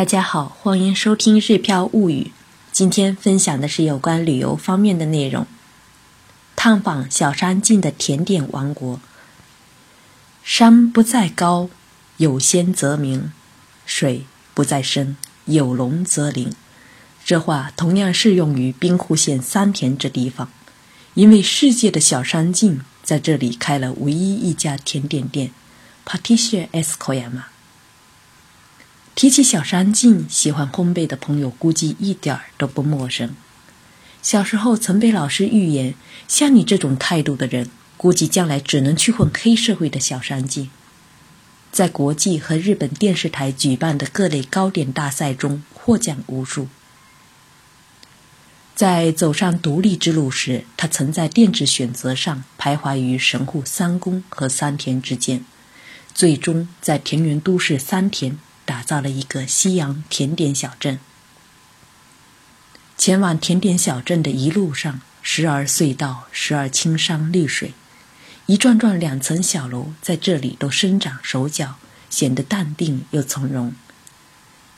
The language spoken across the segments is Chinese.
大家好，欢迎收听《日飘物语》。今天分享的是有关旅游方面的内容。探访小山境的甜点王国。山不在高，有仙则名；水不在深，有龙则灵。这话同样适用于兵库县三田这地方，因为世界的小山境在这里开了唯一一家甜点店 p a t i s i a S Koyama。提起小山境，喜欢烘焙的朋友估计一点儿都不陌生。小时候曾被老师预言，像你这种态度的人，估计将来只能去混黑社会的小山境。在国际和日本电视台举办的各类糕点大赛中获奖无数。在走上独立之路时，他曾在店址选择上徘徊于神户三宫和三田之间，最终在田园都市三田打造了一个西洋甜点小镇。前往甜点小镇的一路上，时而隧道，时而青山绿水，一幢幢两层小楼在这里都生长手脚，显得淡定又从容。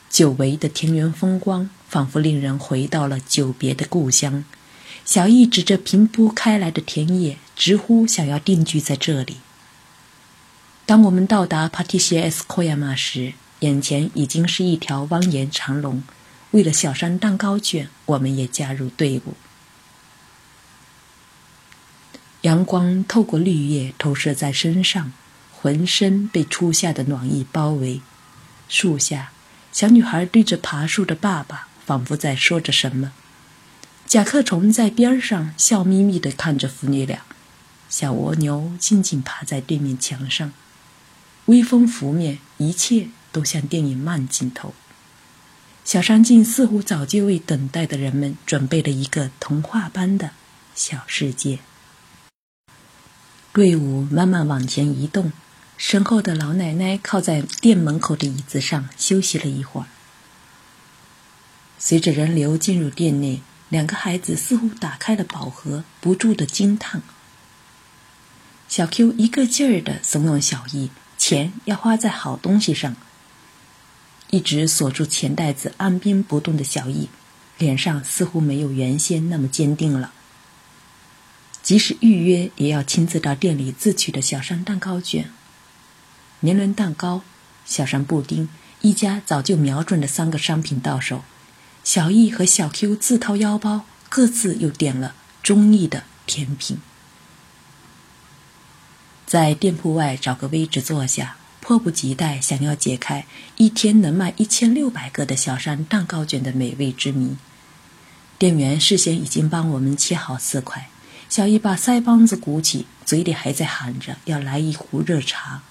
久违的田园风光，仿佛令人回到了久别的故乡。小易指着平铺开来的田野，直呼想要定居在这里。当我们到达 Patissier Koyama 时，眼前已经是一条蜿蜒长龙。为了小山蛋糕卷，我们也加入队伍。阳光透过绿叶投射在身上，浑身被初夏的暖意包围。树下，小女孩对着爬树的爸爸，仿佛在说着什么。甲壳虫在边上笑眯眯地看着父女俩。小蜗牛静静趴在对面墙上。微风拂面，一切都像电影慢镜头。小山境似乎早就为等待的人们准备了一个童话般的小世界。队伍慢慢往前移动，身后的老奶奶靠在店门口的椅子上休息了一会儿。随着人流进入店内，两个孩子似乎打开了宝盒，不住的惊叹。小 Q 一个劲儿的怂恿小易：“钱要花在好东西上。”一直锁住钱袋子、按兵不动的小易，脸上似乎没有原先那么坚定了。即使预约，也要亲自到店里自取的小山蛋糕卷、年轮蛋糕、小山布丁，一家早就瞄准的三个商品到手。小易和小 Q 自掏腰包，各自又点了中意的甜品，在店铺外找个位置坐下。迫不及待想要解开一天能卖一千六百个的小山蛋糕卷的美味之谜。店员事先已经帮我们切好四块，小姨把腮帮子鼓起，嘴里还在喊着要来一壶热茶。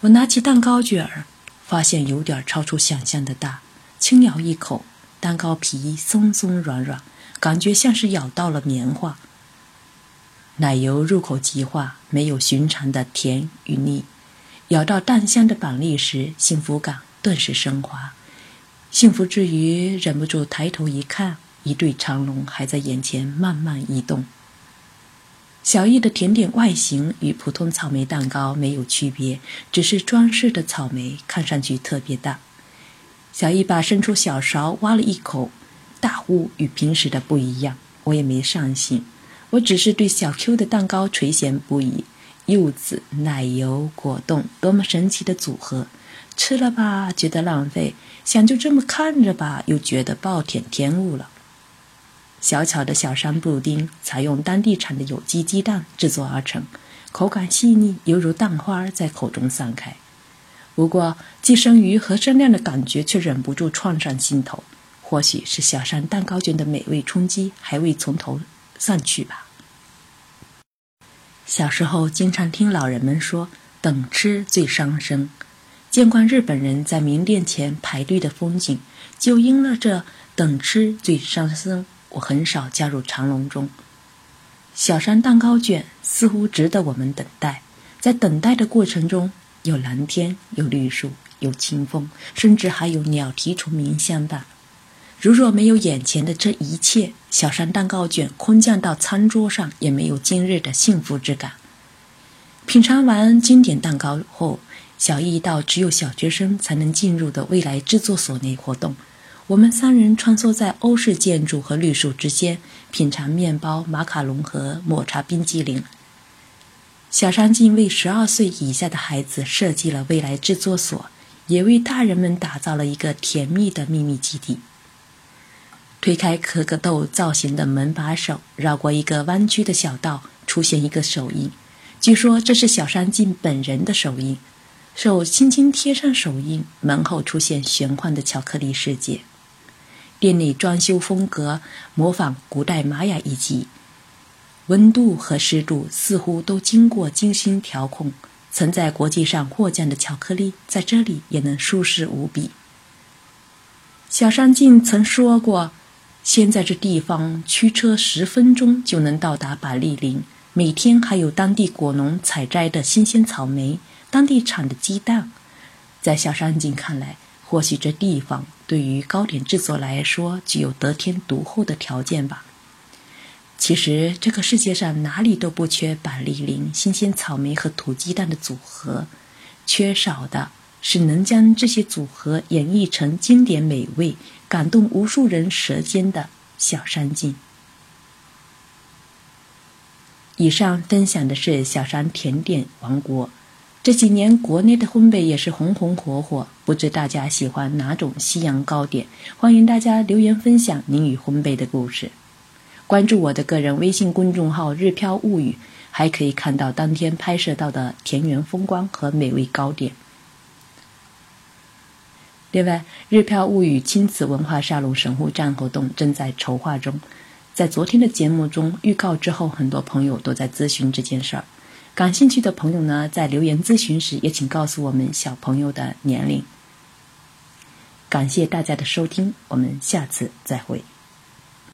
我拿起蛋糕卷儿，发现有点超出想象的大，轻咬一口，蛋糕皮松松软软，感觉像是咬到了棉花。奶油入口即化，没有寻常的甜与腻。咬到淡香的板栗时，幸福感顿时升华。幸福之余，忍不住抬头一看，一对长龙还在眼前慢慢移动。小易的甜点外形与普通草莓蛋糕没有区别，只是装饰的草莓看上去特别大。小易把伸出小勺挖了一口，大呼与平时的不一样。我也没上心，我只是对小 Q 的蛋糕垂涎不已。柚子、奶油、果冻，多么神奇的组合！吃了吧，觉得浪费；想就这么看着吧，又觉得暴殄天物了。小巧的小山布丁，采用当地产的有机鸡蛋制作而成，口感细腻，犹如蛋花在口中散开。不过，寄生鱼和生亮的感觉却忍不住窜上心头。或许是小山蛋糕卷的美味冲击还未从头散去吧。小时候经常听老人们说“等吃最伤身”，见惯日本人在名店前排队的风景，就因了这“等吃最伤身”，我很少加入长龙中。小山蛋糕卷似乎值得我们等待，在等待的过程中，有蓝天，有绿树，有清风，甚至还有鸟啼虫鸣相伴。如若没有眼前的这一切，小山蛋糕卷空降到餐桌上，也没有今日的幸福之感。品尝完经典蛋糕后，小艺到只有小学生才能进入的未来制作所内活动。我们三人穿梭在欧式建筑和绿树之间，品尝面包、马卡龙和抹茶冰激凌。小山竟为十二岁以下的孩子设计了未来制作所，也为大人们打造了一个甜蜜的秘密基地。推开可可豆造型的门把手，绕过一个弯曲的小道，出现一个手印。据说这是小山进本人的手印。手轻轻贴上手印，门后出现玄幻的巧克力世界。店内装修风格模仿古代玛雅遗迹。温度和湿度似乎都经过精心调控，曾在国际上获奖的巧克力在这里也能舒适无比。小山进曾说过：“现在这地方驱车十分钟就能到达板栗林，每天还有当地果农采摘的新鲜草莓，当地产的鸡蛋。”在小山井看来，或许这地方对于糕点制作来说具有得天独厚的条件吧。其实，这个世界上哪里都不缺板栗林、新鲜草莓和土鸡蛋的组合，缺少的是能将这些组合演绎成经典美味、感动无数人舌尖的小山进。以上分享的是小山甜点王国。这几年国内的烘焙也是红红火火，不知大家喜欢哪种西洋糕点？欢迎大家留言分享您与烘焙的故事。关注我的个人微信公众号“日飘物语”，还可以看到当天拍摄到的田园风光和美味糕点。另外，“日漂物语”亲子文化沙龙神户站活动正在筹划中。在昨天的节目中预告之后，很多朋友都在咨询这件事儿。感兴趣的朋友呢，在留言咨询时也请告诉我们小朋友的年龄。感谢大家的收听，我们下次再会。